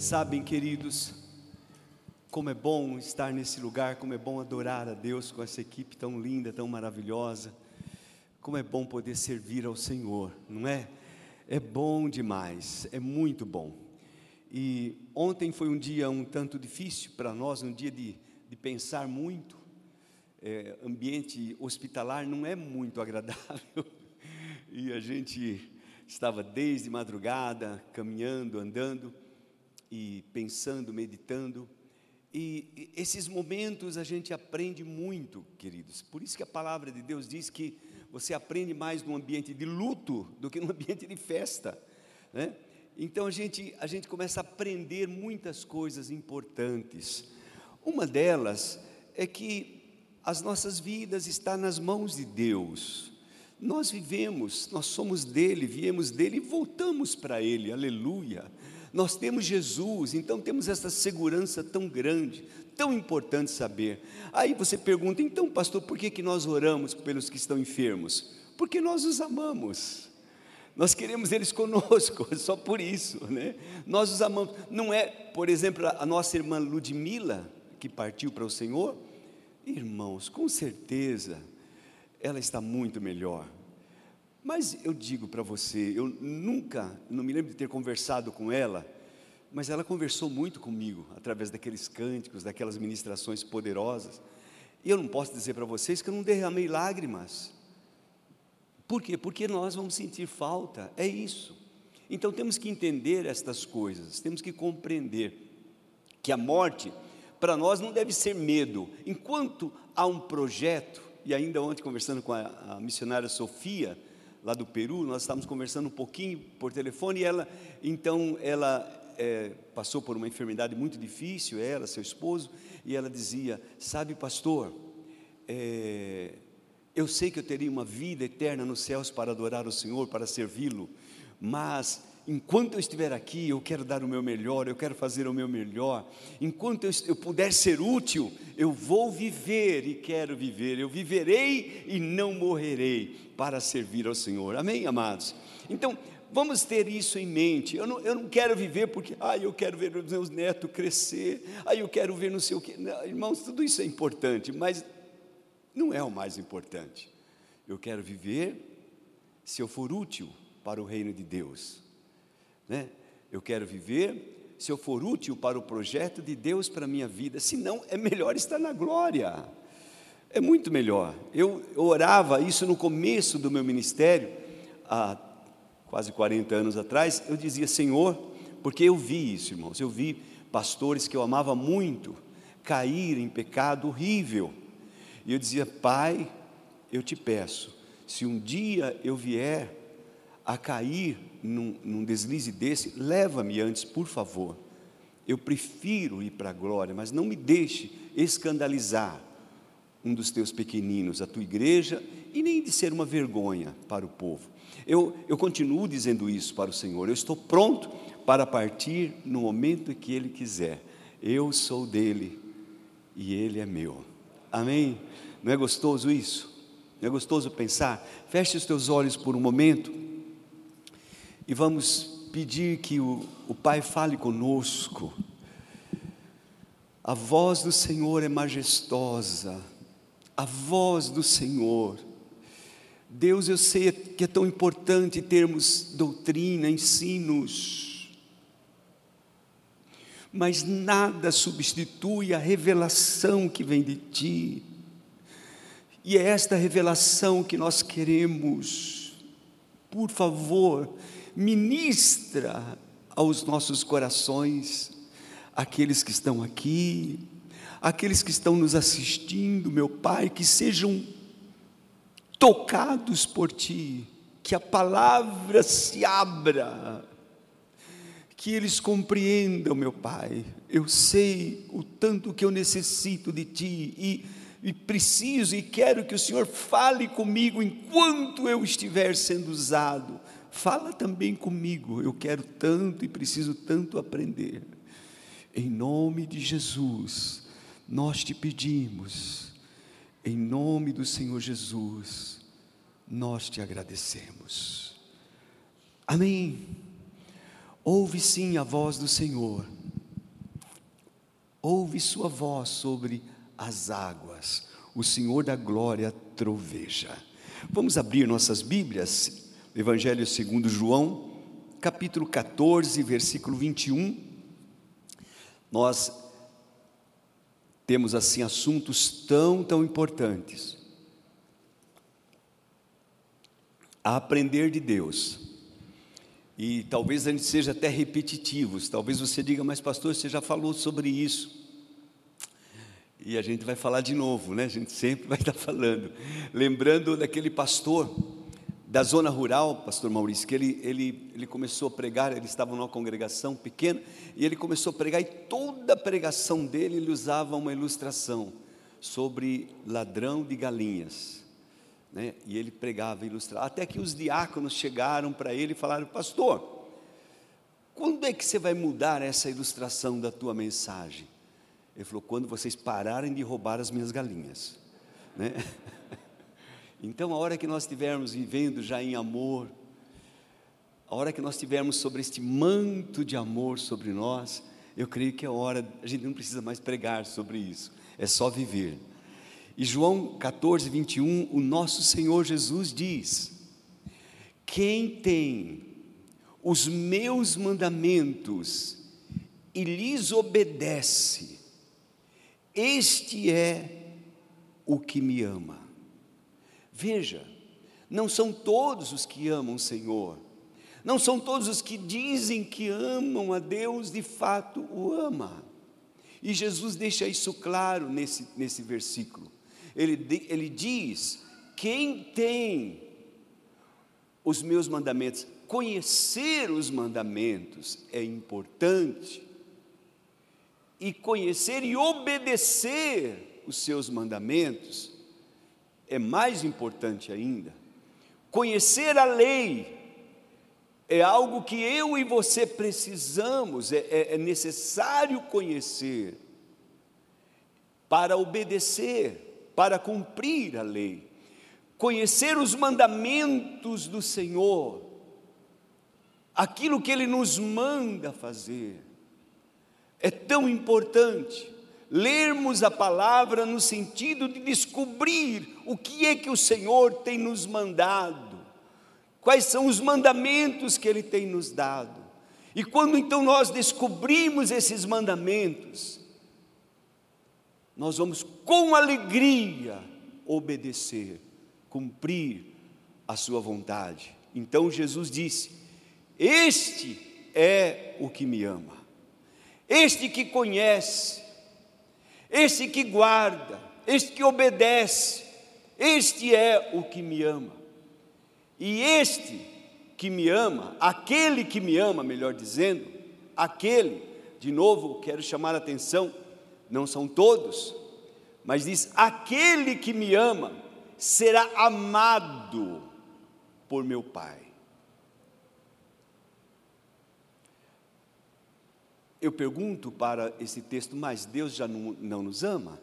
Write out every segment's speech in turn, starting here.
Sabem, queridos, como é bom estar nesse lugar, como é bom adorar a Deus com essa equipe tão linda, tão maravilhosa. Como é bom poder servir ao Senhor, não é? É bom demais, é muito bom. E ontem foi um dia um tanto difícil para nós, um dia de, de pensar muito. É, ambiente hospitalar não é muito agradável. E a gente estava desde madrugada, caminhando, andando e pensando, meditando. E esses momentos a gente aprende muito, queridos. Por isso que a palavra de Deus diz que você aprende mais num ambiente de luto do que num ambiente de festa, né? Então a gente a gente começa a aprender muitas coisas importantes. Uma delas é que as nossas vidas estão nas mãos de Deus. Nós vivemos, nós somos dele, viemos dele e voltamos para ele. Aleluia. Nós temos Jesus, então temos essa segurança tão grande, tão importante saber. Aí você pergunta, então, pastor, por que, que nós oramos pelos que estão enfermos? Porque nós os amamos. Nós queremos eles conosco, só por isso, né? Nós os amamos. Não é, por exemplo, a nossa irmã Ludmila, que partiu para o Senhor, irmãos, com certeza, ela está muito melhor. Mas eu digo para você, eu nunca, não me lembro de ter conversado com ela, mas ela conversou muito comigo, através daqueles cânticos, daquelas ministrações poderosas. E eu não posso dizer para vocês que eu não derramei lágrimas. Por quê? Porque nós vamos sentir falta, é isso. Então temos que entender estas coisas, temos que compreender que a morte, para nós, não deve ser medo. Enquanto há um projeto, e ainda ontem conversando com a, a missionária Sofia, lá do Peru, nós estávamos conversando um pouquinho por telefone e ela, então, ela é, passou por uma enfermidade muito difícil, ela, seu esposo, e ela dizia: Sabe, pastor, é, eu sei que eu teria uma vida eterna nos céus para adorar o Senhor, para servi-lo, mas enquanto eu estiver aqui, eu quero dar o meu melhor, eu quero fazer o meu melhor. Enquanto eu, eu, puder ser útil, eu vou viver e quero viver. Eu viverei e não morrerei para servir ao Senhor. Amém, amados? Então, vamos ter isso em mente. Eu não, eu não quero viver porque, ah, eu quero ver os meus netos crescer, ah, eu quero ver não sei o quê. Não, irmãos, tudo isso é importante, mas não é o mais importante. Eu quero viver se eu for útil para o reino de Deus. Né? Eu quero viver se eu for útil para o projeto de Deus para a minha vida, senão é melhor estar na glória. É muito melhor. Eu, orava isso no começo do meu ministério, há quase 40 anos atrás, eu dizia, Senhor, porque eu vi isso, irmãos, eu vi pastores que eu amava muito cair em pecado horrível. E eu dizia, Pai, eu te peço, se um dia eu vier a cair num, num deslize desse, leva-me antes, por favor. Eu prefiro ir para a glória, mas não me deixe escandalizar um dos teus pequeninos, a tua igreja, e nem de ser uma vergonha para o povo. Eu, eu continuo dizendo isso para o Senhor, eu estou pronto para partir no momento que Ele quiser. Eu sou dele e Ele é meu. Amém? Não é gostoso isso? Não é gostoso pensar? Feche os teus olhos por um momento e vamos pedir que o, o Pai fale conosco. A voz do Senhor é majestosa, a voz do Senhor. Deus, eu sei que é tão importante termos doutrina, ensinos, mas nada substitui a revelação que vem de Ti, e é esta revelação que nós queremos. Por favor, ministra aos nossos corações, aqueles que estão aqui, aqueles que estão nos assistindo, meu Pai, que sejam tocados por Ti, que a palavra se abra, que eles compreendam, meu Pai. Eu sei o tanto que eu necessito de Ti e, e preciso e quero que o Senhor fale comigo enquanto eu estiver sendo usado fala também comigo, eu quero tanto e preciso tanto aprender. Em nome de Jesus, nós te pedimos, em nome do Senhor Jesus, nós te agradecemos. Amém. Ouve sim a voz do Senhor, ouve sua voz sobre as águas, o Senhor da glória troveja. Vamos abrir nossas Bíblias, Evangelho segundo João, capítulo 14, versículo 21. Nós temos assim assuntos tão, tão importantes. A aprender de Deus. E talvez a gente seja até repetitivos. Talvez você diga, mas pastor, você já falou sobre isso. E a gente vai falar de novo, né? A gente sempre vai estar falando. Lembrando daquele pastor da zona rural, pastor Maurício, que ele, ele, ele começou a pregar, ele estava numa congregação pequena, e ele começou a pregar, e toda a pregação dele, ele usava uma ilustração sobre ladrão de galinhas. Né? E ele pregava, ilustrava, até que os diáconos chegaram para ele e falaram, pastor, quando é que você vai mudar essa ilustração da tua mensagem? Ele falou, quando vocês pararem de roubar as minhas galinhas. Né? Então, a hora que nós estivermos vivendo já em amor, a hora que nós estivermos sobre este manto de amor sobre nós, eu creio que é hora, a gente não precisa mais pregar sobre isso, é só viver. E João 14, 21, o nosso Senhor Jesus diz: Quem tem os meus mandamentos e lhes obedece, este é o que me ama. Veja, não são todos os que amam o Senhor, não são todos os que dizem que amam a Deus, de fato o ama. E Jesus deixa isso claro nesse, nesse versículo. Ele, ele diz: quem tem os meus mandamentos, conhecer os mandamentos é importante, e conhecer e obedecer os seus mandamentos é mais importante ainda. Conhecer a lei é algo que eu e você precisamos, é, é, é necessário conhecer para obedecer, para cumprir a lei. Conhecer os mandamentos do Senhor, aquilo que Ele nos manda fazer, é tão importante lermos a palavra no sentido de descobrir o que é que o Senhor tem nos mandado, quais são os mandamentos que Ele tem nos dado. E quando então nós descobrimos esses mandamentos, nós vamos com alegria obedecer, cumprir a Sua vontade. Então Jesus disse: Este é o que me ama, este que conhece, este que guarda, este que obedece, este é o que me ama. E este que me ama, aquele que me ama, melhor dizendo, aquele, de novo, quero chamar a atenção, não são todos, mas diz: aquele que me ama será amado por meu Pai. Eu pergunto para esse texto, mas Deus já não, não nos ama?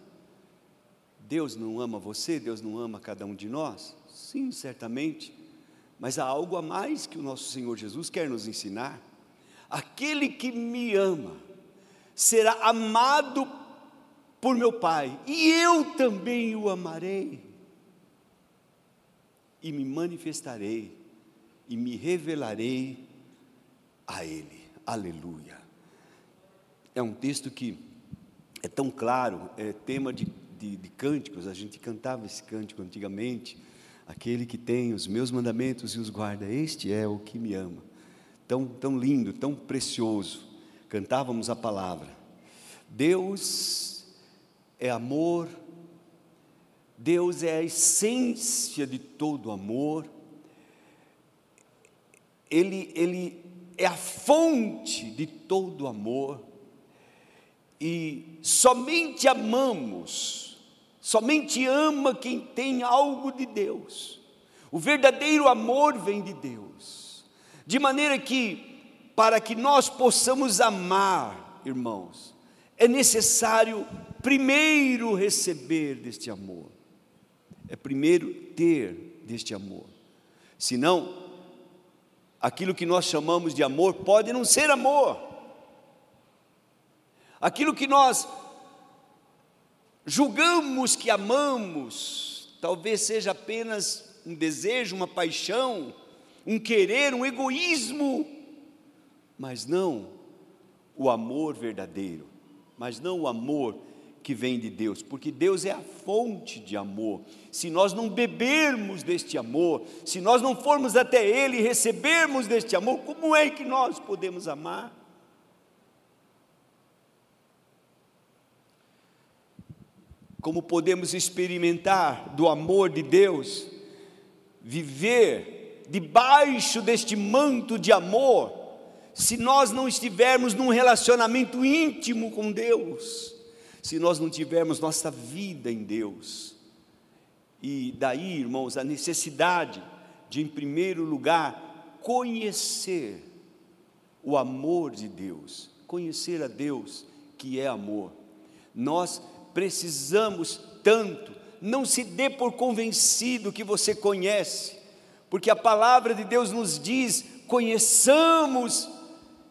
Deus não ama você? Deus não ama cada um de nós? Sim, certamente. Mas há algo a mais que o nosso Senhor Jesus quer nos ensinar. Aquele que me ama será amado por meu Pai, e eu também o amarei, e me manifestarei, e me revelarei a Ele. Aleluia. É um texto que é tão claro, é tema de, de, de cânticos, a gente cantava esse cântico antigamente. Aquele que tem os meus mandamentos e os guarda, este é o que me ama. Tão, tão lindo, tão precioso. Cantávamos a palavra. Deus é amor, Deus é a essência de todo amor, Ele, Ele é a fonte de todo amor, e somente amamos, somente ama quem tem algo de Deus. O verdadeiro amor vem de Deus. De maneira que, para que nós possamos amar, irmãos, é necessário primeiro receber deste amor, é primeiro ter deste amor. Senão, aquilo que nós chamamos de amor pode não ser amor. Aquilo que nós julgamos que amamos, talvez seja apenas um desejo, uma paixão, um querer, um egoísmo, mas não o amor verdadeiro, mas não o amor que vem de Deus, porque Deus é a fonte de amor. Se nós não bebermos deste amor, se nós não formos até Ele e recebermos deste amor, como é que nós podemos amar? Como podemos experimentar do amor de Deus, viver debaixo deste manto de amor, se nós não estivermos num relacionamento íntimo com Deus? se nós não tivermos nossa vida em Deus. E daí, irmãos, a necessidade de, em primeiro lugar, conhecer o amor de Deus, conhecer a Deus que é amor. Nós precisamos tanto, não se dê por convencido que você conhece, porque a palavra de Deus nos diz: conheçamos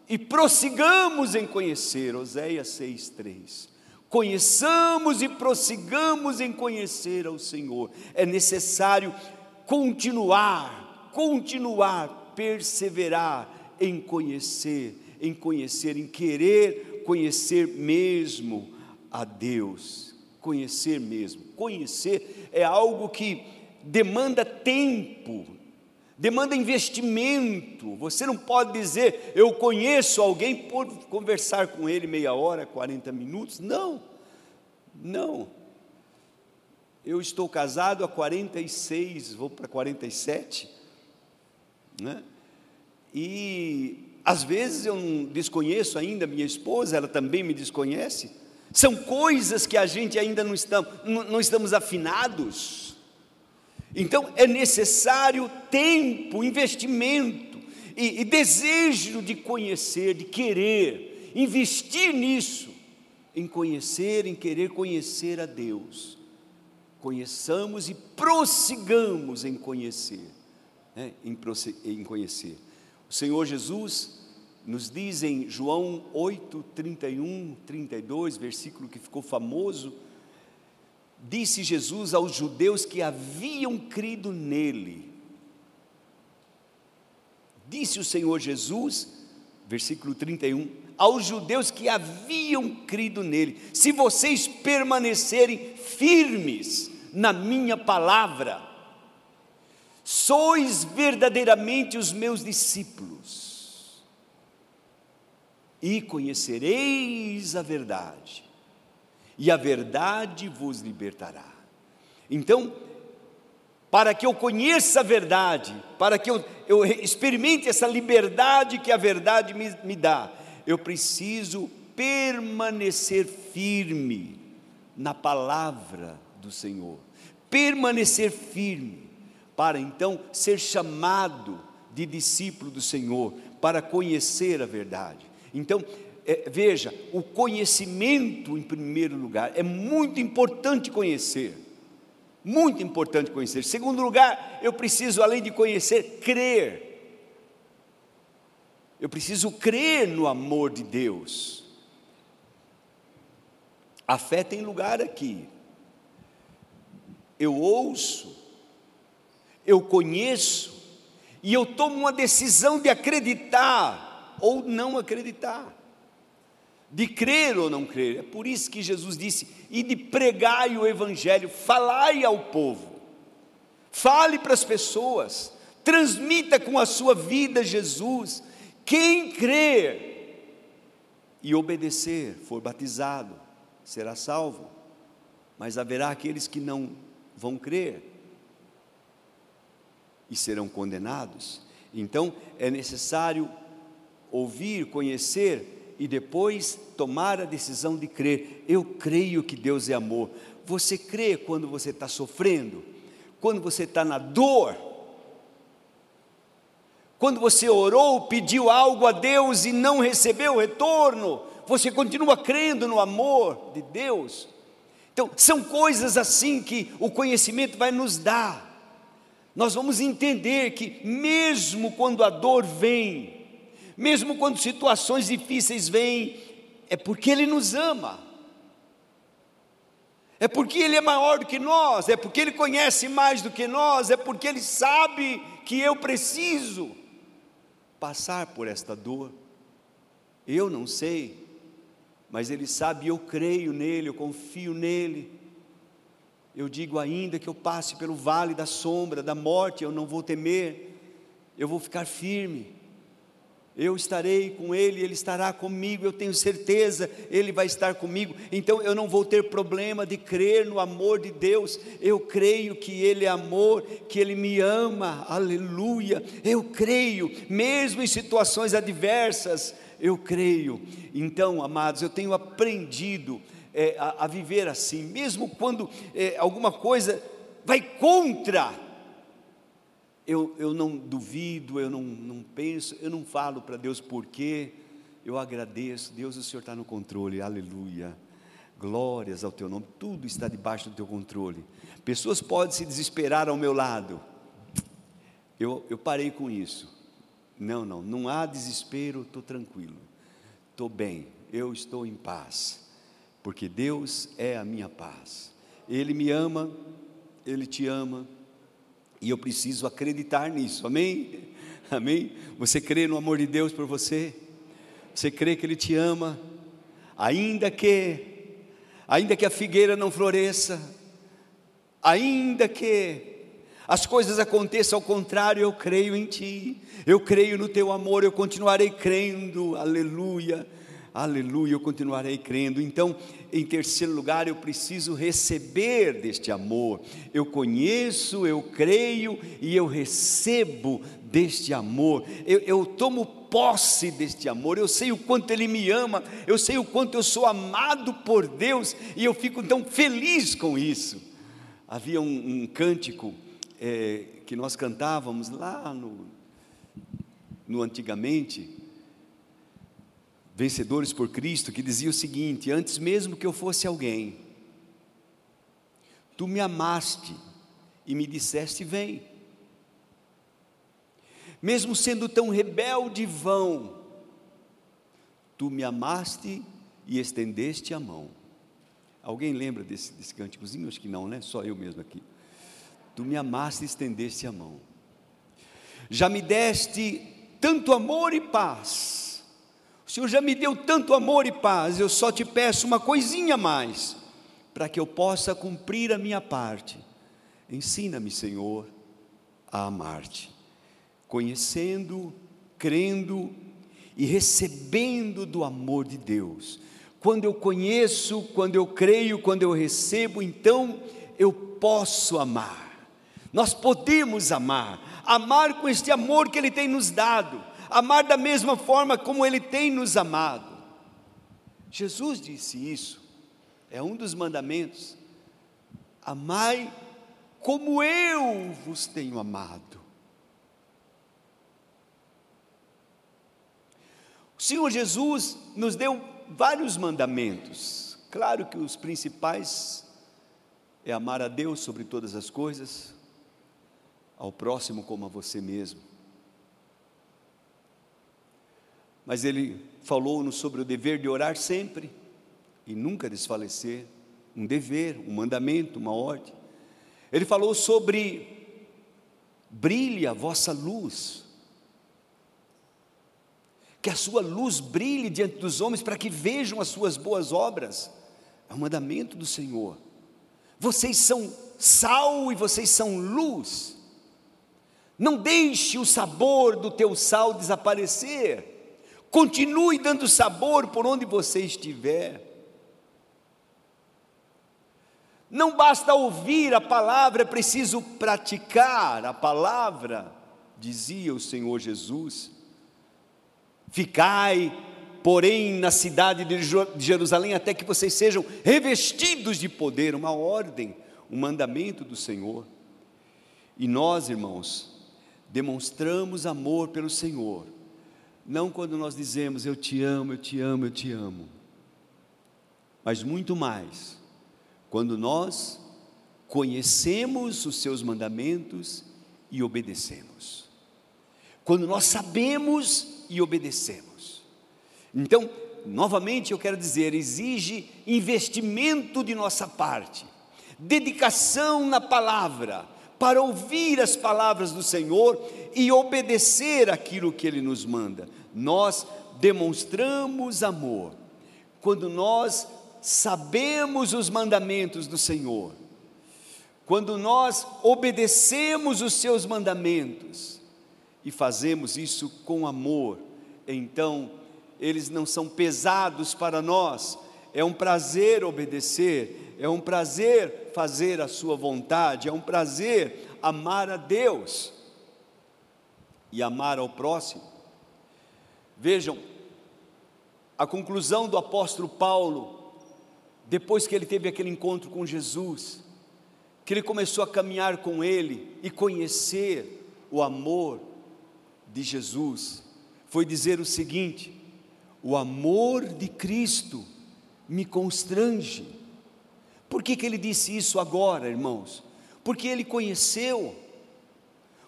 e prossigamos em conhecer. Oséias 6,3 conheçamos e prossigamos em conhecer ao Senhor. É necessário continuar, continuar, perseverar em conhecer, em conhecer, em querer conhecer mesmo a Deus. Conhecer mesmo. Conhecer é algo que demanda tempo, demanda investimento. Você não pode dizer, eu conheço alguém por conversar com ele meia hora, 40 minutos. Não, não. Eu estou casado há 46, vou para 47, né? E às vezes eu desconheço ainda minha esposa, ela também me desconhece. São coisas que a gente ainda não estamos, não, estamos afinados. Então é necessário tempo, investimento e, e desejo de conhecer, de querer, investir nisso, em conhecer, em querer conhecer a Deus. Conheçamos e prossigamos em conhecer, né? em, em conhecer. O Senhor Jesus nos diz em João 8, 31, 32, versículo que ficou famoso, disse Jesus aos judeus que haviam crido nele. Disse o Senhor Jesus, versículo 31, aos judeus que haviam crido nele: se vocês permanecerem firmes na minha palavra, sois verdadeiramente os meus discípulos, e conhecereis a verdade e a verdade vos libertará. Então, para que eu conheça a verdade, para que eu, eu experimente essa liberdade que a verdade me, me dá, eu preciso permanecer firme na palavra do Senhor, permanecer firme, para então ser chamado de discípulo do Senhor, para conhecer a verdade. Então, é, veja, o conhecimento em primeiro lugar, é muito importante conhecer. Muito importante conhecer. Segundo lugar, eu preciso, além de conhecer, crer. Eu preciso crer no amor de Deus. A fé tem lugar aqui. Eu ouço, eu conheço, e eu tomo uma decisão de acreditar ou não acreditar de crer ou não crer. É por isso que Jesus disse: e de pregar o Evangelho, falai ao povo, fale para as pessoas, transmita com a sua vida Jesus. Quem crer e obedecer, for batizado, será salvo, mas haverá aqueles que não vão crer e serão condenados. Então é necessário ouvir, conhecer e depois tomar a decisão de crer. Eu creio que Deus é amor. Você crê quando você está sofrendo, quando você está na dor, quando você orou, pediu algo a Deus e não recebeu retorno, você continua crendo no amor de Deus. Então, são coisas assim que o conhecimento vai nos dar. Nós vamos entender que, mesmo quando a dor vem, mesmo quando situações difíceis vêm, é porque Ele nos ama. é porque Ele é maior do que nós, é porque Ele conhece mais do que nós, é porque Ele sabe que eu preciso passar por esta dor. Eu não sei, mas Ele sabe, eu creio nele, eu confio nele. Eu digo ainda que eu passe pelo vale da sombra, da morte, eu não vou temer, eu vou ficar firme. Eu estarei com Ele, Ele estará comigo, eu tenho certeza, Ele vai estar comigo. Então eu não vou ter problema de crer no amor de Deus. Eu creio que Ele é amor, que Ele me ama, aleluia. Eu creio, mesmo em situações adversas, eu creio. Então, amados, eu tenho aprendido é, a, a, viver assim, mesmo quando é, alguma coisa vai contra, eu, eu não duvido, eu não, não penso, eu não falo para Deus porquê, eu agradeço, Deus, o Senhor está no controle, aleluia. Glórias ao teu nome, tudo está debaixo do teu controle. Pessoas podem se desesperar ao meu lado. Eu, eu parei com isso. Não, não, não há desespero, estou tranquilo, estou bem, eu estou em paz porque Deus é a minha paz. Ele me ama, Ele te ama, e eu preciso acreditar nisso, amém? Amém? Você crê no amor de Deus por você? Você crê que Ele te ama, ainda que, ainda que a figueira não floresça, ainda que as coisas aconteçam ao contrário, eu creio em Ti, eu creio no Teu amor, eu continuarei crendo, aleluia aleluia, eu continuarei crendo. Então, em terceiro lugar, eu preciso receber deste amor. Eu conheço, eu creio e eu recebo deste amor. Eu, eu tomo posse deste amor. Eu sei o quanto Ele me ama, eu sei o quanto eu sou amado por Deus e eu fico tão feliz com isso. Havia um, um cântico é, que nós cantávamos lá no, no antigamente vencedores por Cristo, que dizia o seguinte: Antes mesmo que eu fosse alguém, tu me amaste e me disseste: Vem. Mesmo sendo tão rebelde e vão, tu me amaste e estendeste a mão. Alguém lembra desse, desse cânticozinho? Acho que não, né? Só eu mesmo aqui. Tu me amaste e estendeste a mão. Já me deste tanto amor e paz o Senhor já me deu tanto amor e paz, eu só te peço uma coisinha mais, para que eu possa cumprir a minha parte. Ensina-me, Senhor, a amar-te, conhecendo, crendo e recebendo do amor de Deus. Quando eu conheço, quando eu creio, quando eu recebo, então eu posso amar. Nós podemos amar, amar com este amor que Ele tem nos dado amar da mesma forma como Ele tem nos amado. Jesus disse isso, é um dos mandamentos. Amai como eu vos tenho amado. O Senhor Jesus nos deu vários mandamentos. Claro que os principais é amar a Deus sobre todas as coisas, ao próximo como a você mesmo. Mas ele falou-nos sobre o dever de orar sempre e nunca desfalecer, um dever, um mandamento, uma ordem. Ele falou sobre brilhe a vossa luz, que a sua luz brilhe diante dos homens para que vejam as suas boas obras. É um mandamento do Senhor. Vocês são sal e vocês são luz. Não deixe o sabor do teu sal desaparecer. Continue dando sabor por onde você estiver. Não basta ouvir a palavra, é preciso praticar a palavra, dizia o Senhor Jesus. Ficai, porém, na cidade de Jerusalém, até que vocês sejam revestidos de poder, uma ordem, um mandamento do Senhor. E nós, irmãos, demonstramos amor pelo Senhor não quando nós dizemos eu te amo, eu te amo, eu te amo, mas muito mais quando nós conhecemos os seus mandamentos e obedecemos. Quando nós sabemos e obedecemos. Então, novamente eu quero dizer, exige investimento de nossa parte, dedicação na palavra, para ouvir as palavras do Senhor e obedecer aquilo que Ele nos manda. Nós demonstramos amor quando nós sabemos os mandamentos do Senhor, quando nós obedecemos os seus mandamentos e fazemos isso com amor, então eles não são pesados para nós, é um prazer obedecer, é um prazer fazer a Sua vontade, é um prazer amar a Deus e amar ao próximo. Vejam, a conclusão do apóstolo Paulo, depois que ele teve aquele encontro com Jesus, que ele começou a caminhar com ele e conhecer o amor de Jesus, foi dizer o seguinte: o amor de Cristo me constrange. Por que, que ele disse isso agora, irmãos? Porque ele conheceu,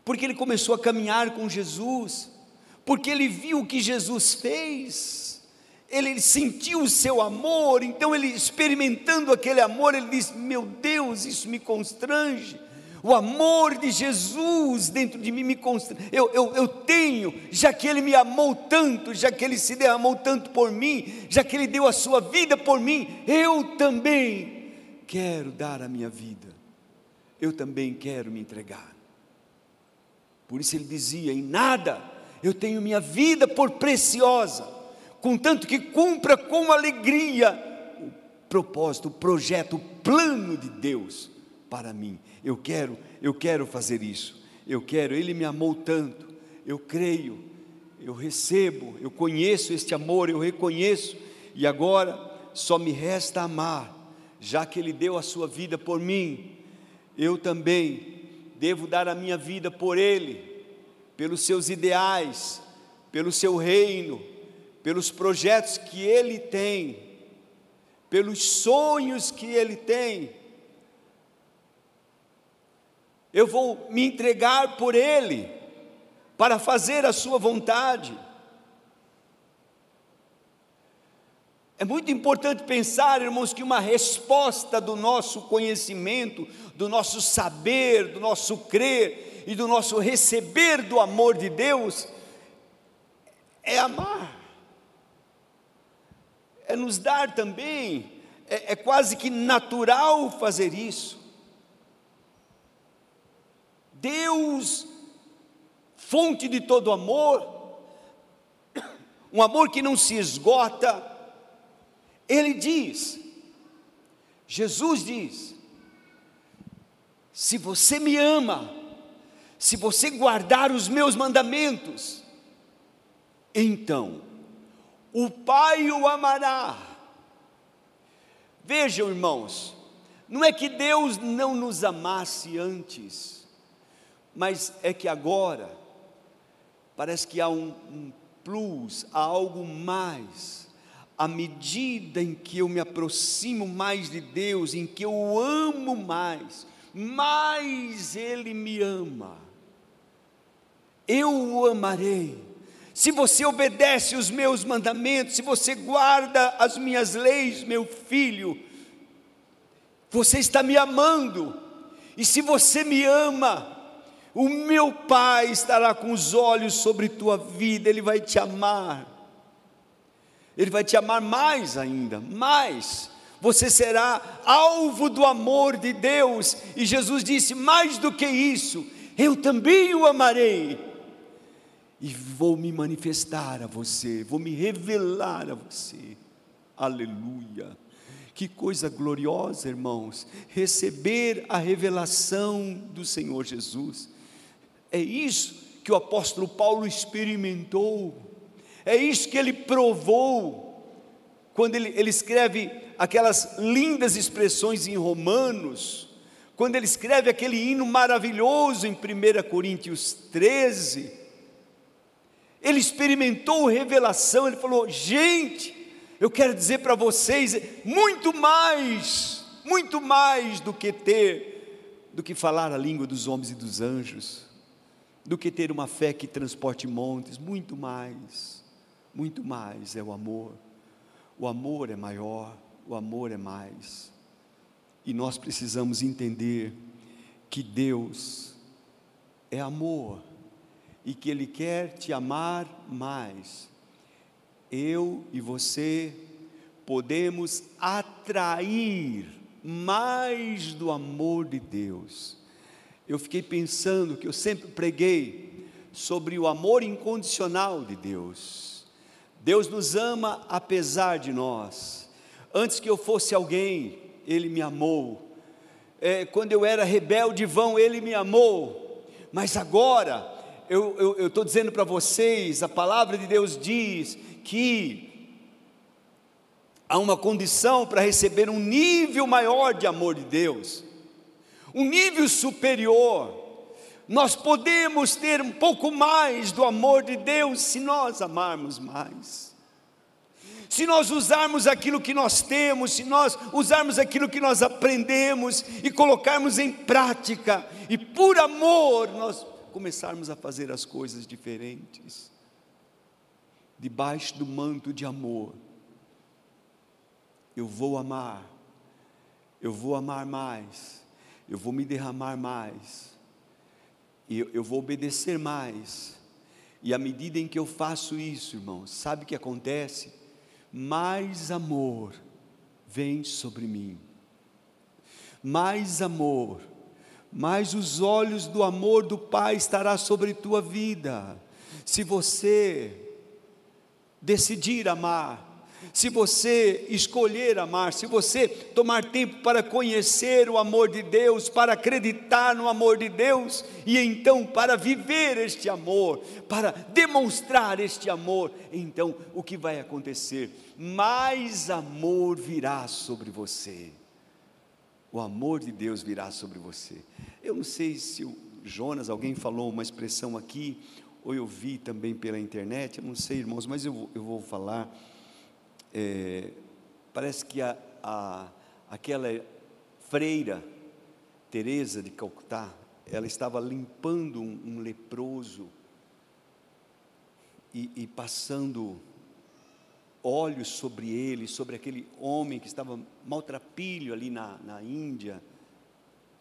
porque ele começou a caminhar com Jesus, porque ele viu o que Jesus fez, ele sentiu o seu amor, então ele experimentando aquele amor, ele disse: Meu Deus, isso me constrange. O amor de Jesus dentro de mim me constrange. Eu, eu, eu tenho, já que Ele me amou tanto, já que Ele se derramou tanto por mim, já que Ele deu a sua vida por mim, eu também quero dar a minha vida, eu também quero me entregar. Por isso ele dizia: em nada eu tenho minha vida por preciosa, contanto que cumpra com alegria o propósito, o projeto, o plano de Deus para mim. Eu quero, eu quero fazer isso. Eu quero, ele me amou tanto. Eu creio, eu recebo, eu conheço este amor, eu reconheço e agora só me resta amar, já que ele deu a sua vida por mim. Eu também devo dar a minha vida por ele, pelos seus ideais, pelo seu reino, pelos projetos que ele tem, pelos sonhos que ele tem eu vou me entregar por Ele, para fazer a Sua vontade. É muito importante pensar, irmãos, que uma resposta do nosso conhecimento, do nosso saber, do nosso crer e do nosso receber do amor de Deus é amar, é nos dar também, é, é quase que natural fazer isso. Deus, fonte de todo amor, um amor que não se esgota, Ele diz, Jesus diz: se você me ama, se você guardar os meus mandamentos, então o Pai o amará. Vejam, irmãos, não é que Deus não nos amasse antes, mas é que agora parece que há um, um plus, há algo mais. À medida em que eu me aproximo mais de Deus, em que eu o amo mais, mais Ele me ama. Eu o amarei. Se você obedece os meus mandamentos, se você guarda as minhas leis, meu filho, você está me amando. E se você me ama, o meu Pai estará com os olhos sobre tua vida, Ele vai te amar. Ele vai te amar mais ainda, mais. Você será alvo do amor de Deus. E Jesus disse: mais do que isso, eu também o amarei. E vou me manifestar a você, vou me revelar a você. Aleluia. Que coisa gloriosa, irmãos, receber a revelação do Senhor Jesus. É isso que o apóstolo Paulo experimentou, é isso que ele provou, quando ele, ele escreve aquelas lindas expressões em Romanos, quando ele escreve aquele hino maravilhoso em 1 Coríntios 13, ele experimentou revelação, ele falou: gente, eu quero dizer para vocês, muito mais, muito mais do que ter, do que falar a língua dos homens e dos anjos do que ter uma fé que transporte montes, muito mais, muito mais é o amor. O amor é maior, o amor é mais. E nós precisamos entender que Deus é amor e que Ele quer te amar mais. Eu e você podemos atrair mais do amor de Deus. Eu fiquei pensando que eu sempre preguei sobre o amor incondicional de Deus. Deus nos ama apesar de nós. Antes que eu fosse alguém, Ele me amou. É, quando eu era rebelde vão, Ele me amou. Mas agora, eu estou dizendo para vocês, a palavra de Deus diz que há uma condição para receber um nível maior de amor de Deus, um nível superior. Nós podemos ter um pouco mais do amor de Deus se nós amarmos mais. Se nós usarmos aquilo que nós temos, se nós usarmos aquilo que nós aprendemos e colocarmos em prática, e por amor nós começarmos a fazer as coisas diferentes, debaixo do manto de amor. Eu vou amar, eu vou amar mais, eu vou me derramar mais, e eu, eu vou obedecer mais. E à medida em que eu faço isso, irmãos, sabe o que acontece? Mais amor vem sobre mim, mais amor mas os olhos do amor do Pai estará sobre tua vida. Se você decidir amar, se você escolher amar, se você tomar tempo para conhecer o amor de Deus, para acreditar no amor de Deus e então para viver este amor, para demonstrar este amor, então o que vai acontecer? Mais amor virá sobre você o amor de Deus virá sobre você. Eu não sei se o Jonas, alguém falou uma expressão aqui, ou eu vi também pela internet, eu não sei, irmãos, mas eu, eu vou falar. É, parece que a, a, aquela freira, Teresa de Calcutá, ela estava limpando um, um leproso e, e passando olhos sobre ele, sobre aquele homem que estava maltrapilho ali na, na Índia,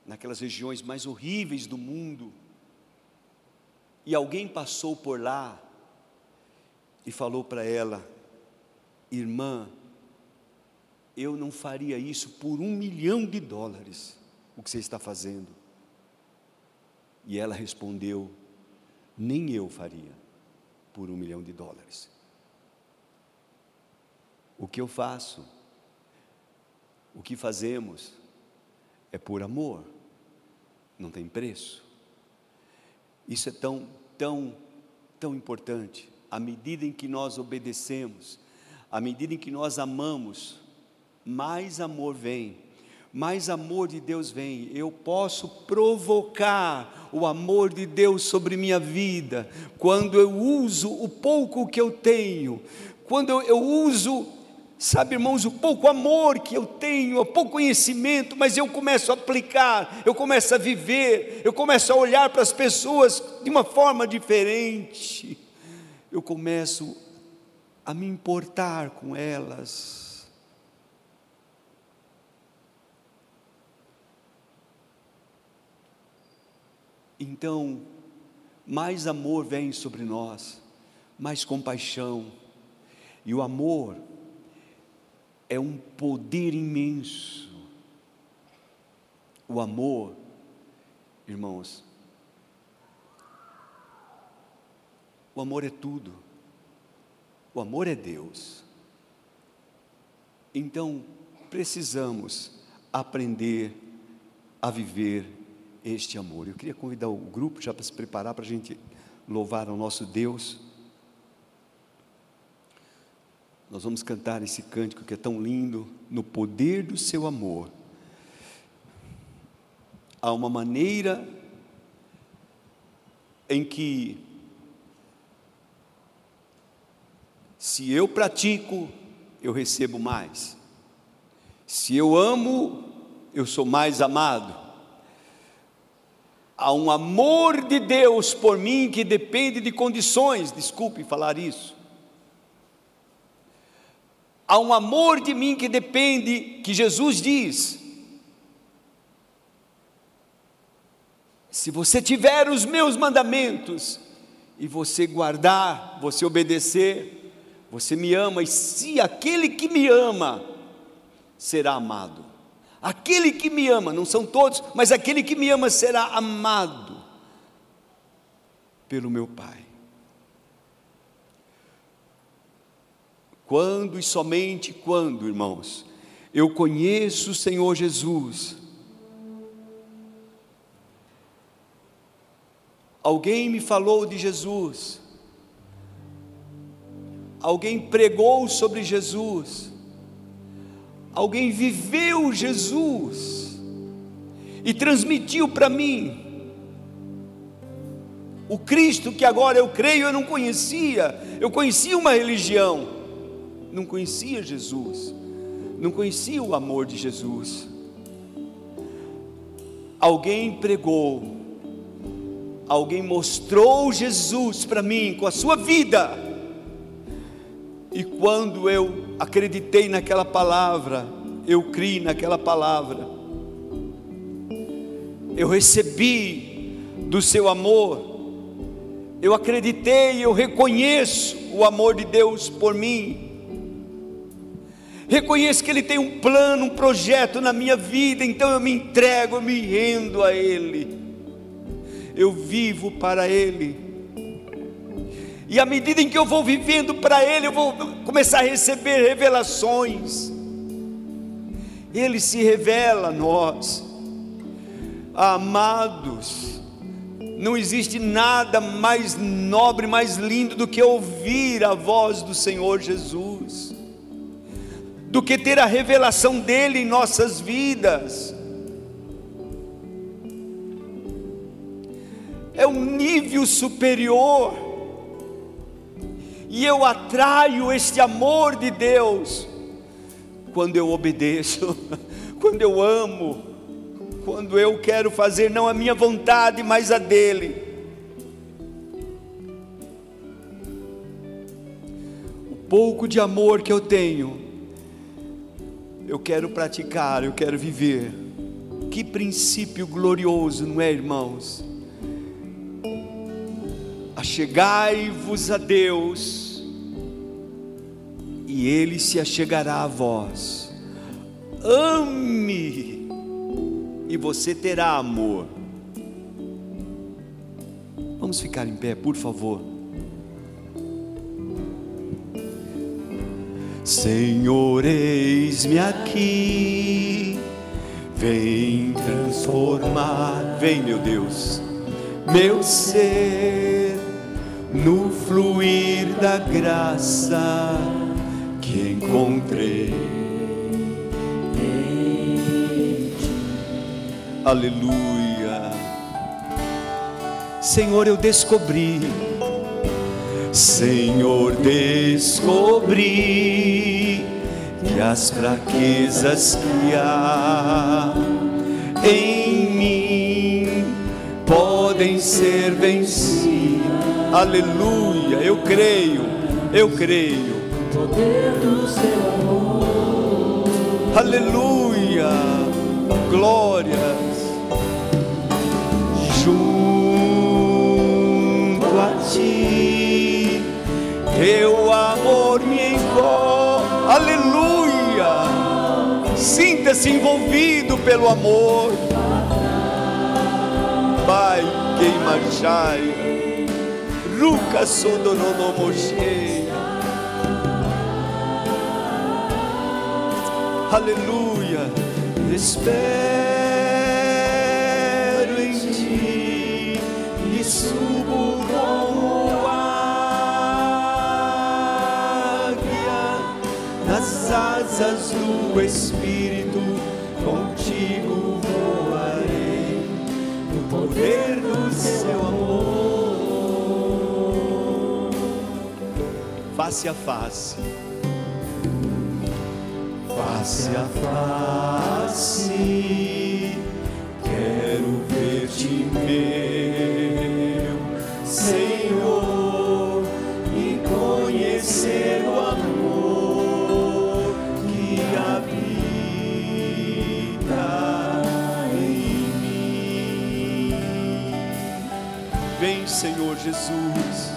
naquelas regiões mais horríveis do mundo. E alguém passou por lá e falou para ela: Irmã, eu não faria isso por um milhão de dólares, o que você está fazendo. E ela respondeu: Nem eu faria por um milhão de dólares. O que eu faço, o que fazemos, é por amor, não tem preço. Isso é tão, tão, tão importante. À medida em que nós obedecemos, à medida em que nós amamos, mais amor vem, mais amor de Deus vem. Eu posso provocar o amor de Deus sobre minha vida quando eu uso o pouco que eu tenho, quando eu, eu uso Sabe, irmãos, o pouco amor que eu tenho, o pouco conhecimento, mas eu começo a aplicar, eu começo a viver, eu começo a olhar para as pessoas de uma forma diferente, eu começo a me importar com elas. Então, mais amor vem sobre nós, mais compaixão, e o amor, é um poder imenso. O amor, irmãos, o amor é tudo. O amor é Deus. Então, precisamos aprender a viver este amor. Eu queria convidar o grupo já para se preparar para a gente louvar ao nosso Deus. Nós vamos cantar esse cântico que é tão lindo, no poder do seu amor. Há uma maneira em que, se eu pratico, eu recebo mais. Se eu amo, eu sou mais amado. Há um amor de Deus por mim que depende de condições, desculpe falar isso. Há um amor de mim que depende, que Jesus diz: se você tiver os meus mandamentos e você guardar, você obedecer, você me ama, e se aquele que me ama será amado. Aquele que me ama, não são todos, mas aquele que me ama será amado pelo meu Pai. Quando e somente quando, irmãos, eu conheço o Senhor Jesus, alguém me falou de Jesus, alguém pregou sobre Jesus, alguém viveu Jesus e transmitiu para mim. O Cristo que agora eu creio, eu não conhecia, eu conhecia uma religião, não conhecia Jesus, não conhecia o amor de Jesus. Alguém pregou, alguém mostrou Jesus para mim com a sua vida, e quando eu acreditei naquela palavra, eu criei naquela palavra, eu recebi do seu amor, eu acreditei, eu reconheço o amor de Deus por mim, reconheço que Ele tem um plano, um projeto na minha vida, então eu me entrego, eu me rendo a Ele, eu vivo para Ele, e à medida em que eu vou vivendo para Ele, eu vou começar a receber revelações, Ele se revela a nós, amados, não existe nada mais nobre, mais lindo do que ouvir a voz do Senhor Jesus do que ter a revelação dele em nossas vidas. É um nível superior, e eu atraio este amor de Deus quando eu obedeço, quando eu amo, quando eu quero fazer não a minha vontade, mas a dele. O pouco de amor que eu tenho, eu quero praticar, eu quero viver. Que princípio glorioso, não é, irmãos? Achegai-vos a Deus, e Ele se achegará a vós. Ame, e você terá amor. Vamos ficar em pé, por favor. Senhor, eis-me aqui, vem transformar, vem, meu Deus, meu ser no fluir da graça que encontrei. Aleluia. Senhor, eu descobri Senhor, descobri que as fraquezas que há em mim podem ser vencidas. Aleluia, eu creio, eu creio. Poder do seu amor. Aleluia, glórias. Junto a ti teu amor me envolve, aleluia. Sinta-se envolvido pelo amor. Pai, queima Jaya, Ruka Sodonomoshe. Aleluia. Espero em ti e subo como asas do Espírito, contigo voarei, no poder do seu amor. Face a face, face a face, quero ver-te, meu Senhor, e conhecer o amor que habita em mim. Vem, Senhor Jesus,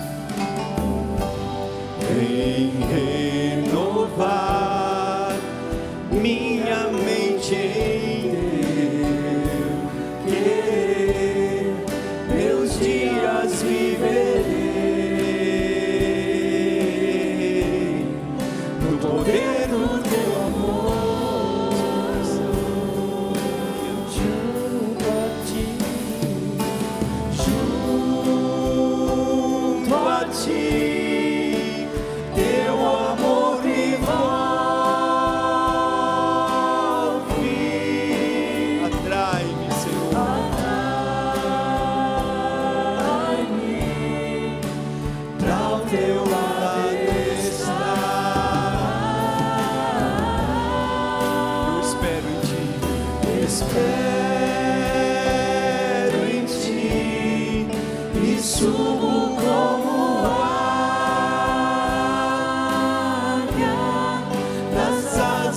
vem renovar.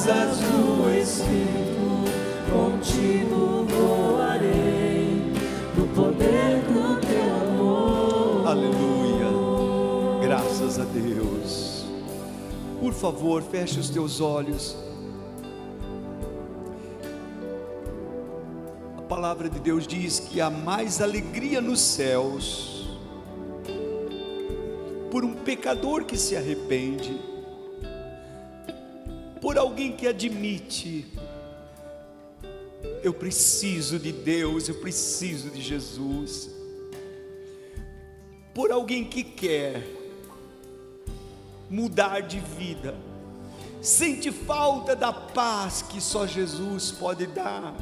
Asas do Espírito. contigo voarei no poder do teu amor. Aleluia. Graças a Deus. Por favor, feche os teus olhos. A palavra de Deus diz que há mais alegria nos céus por um pecador que se arrepende, por alguém que admite eu preciso de Deus, eu preciso de Jesus por alguém que quer mudar de vida, sente falta da paz que só Jesus pode dar,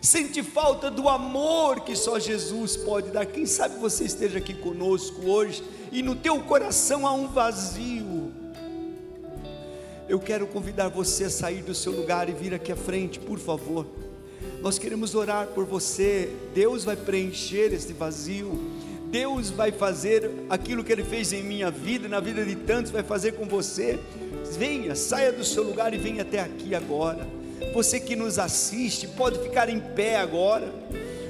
sente falta do amor que só Jesus pode dar. Quem sabe você esteja aqui conosco hoje e no teu coração há um vazio. Eu quero convidar você a sair do seu lugar e vir aqui à frente, por favor. Nós queremos orar por você. Deus vai preencher esse vazio. Deus vai fazer aquilo que Ele fez em minha vida, na vida de tantos, vai fazer com você. Venha, saia do seu lugar e venha até aqui agora. Você que nos assiste, pode ficar em pé agora.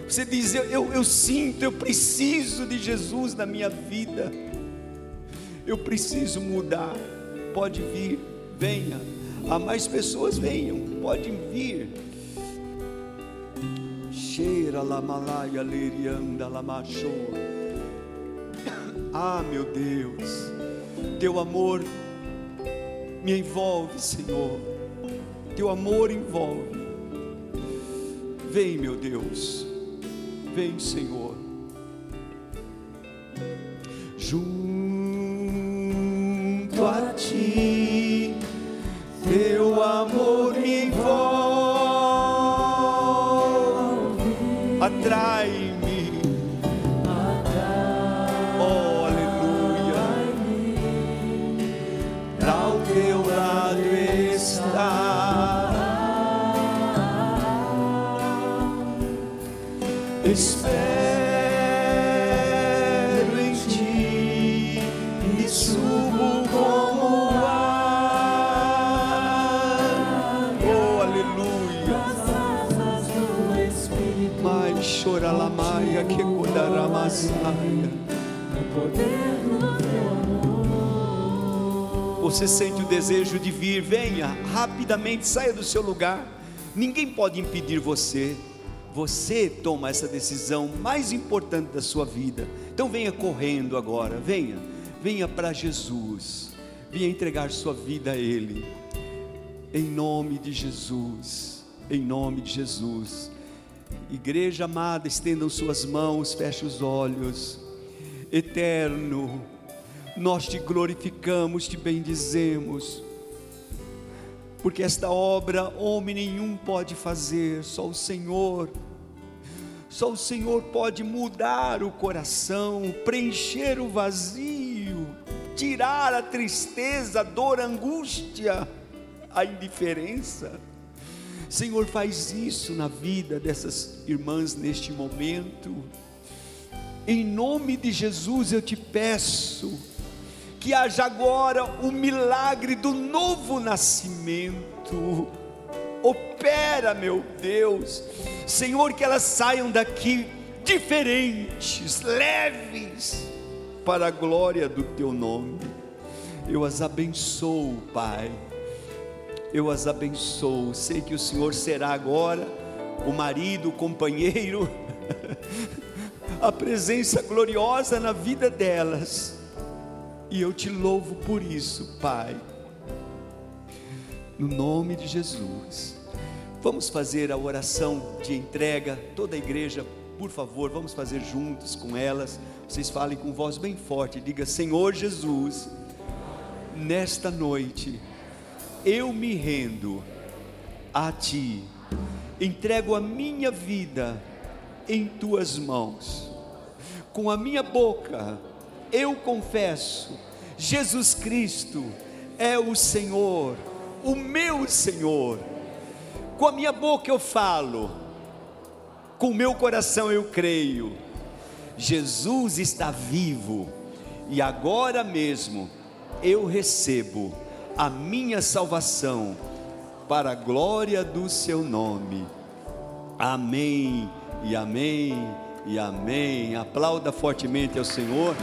Você diz: eu, eu, eu sinto, eu preciso de Jesus na minha vida. Eu preciso mudar. Pode vir, venha. Há mais pessoas, venham, podem vir. Cheira la malaya lerianda la machoa. Ah, meu Deus, teu amor me envolve, Senhor. Teu amor envolve. Vem, meu Deus. Vem, Senhor. Junto a ti, Atrai-me. Choralamaia que amor. Você sente o desejo de vir, venha rapidamente, saia do seu lugar. Ninguém pode impedir você. Você toma essa decisão mais importante da sua vida. Então venha correndo agora, venha, venha para Jesus. Venha entregar sua vida a Ele. Em nome de Jesus. Em nome de Jesus. Igreja amada, estendam suas mãos, feche os olhos. Eterno, nós te glorificamos, te bendizemos, porque esta obra homem nenhum pode fazer, só o Senhor. Só o Senhor pode mudar o coração, preencher o vazio, tirar a tristeza, a dor, a angústia, a indiferença. Senhor, faz isso na vida dessas irmãs neste momento. Em nome de Jesus eu te peço que haja agora o milagre do novo nascimento. Opera, meu Deus, Senhor, que elas saiam daqui diferentes, leves, para a glória do teu nome. Eu as abençoo, Pai. Eu as abençoo. Sei que o Senhor será agora o marido, o companheiro, a presença gloriosa na vida delas. E eu te louvo por isso, Pai. No nome de Jesus. Vamos fazer a oração de entrega, toda a igreja, por favor, vamos fazer juntos com elas. Vocês falem com voz bem forte, diga: Senhor Jesus, nesta noite eu me rendo a ti. Entrego a minha vida em tuas mãos. Com a minha boca eu confesso: Jesus Cristo é o Senhor, o meu Senhor. Com a minha boca eu falo, com o meu coração eu creio. Jesus está vivo e agora mesmo eu recebo a minha salvação para a glória do seu nome. Amém e amém e amém. Aplauda fortemente ao Senhor.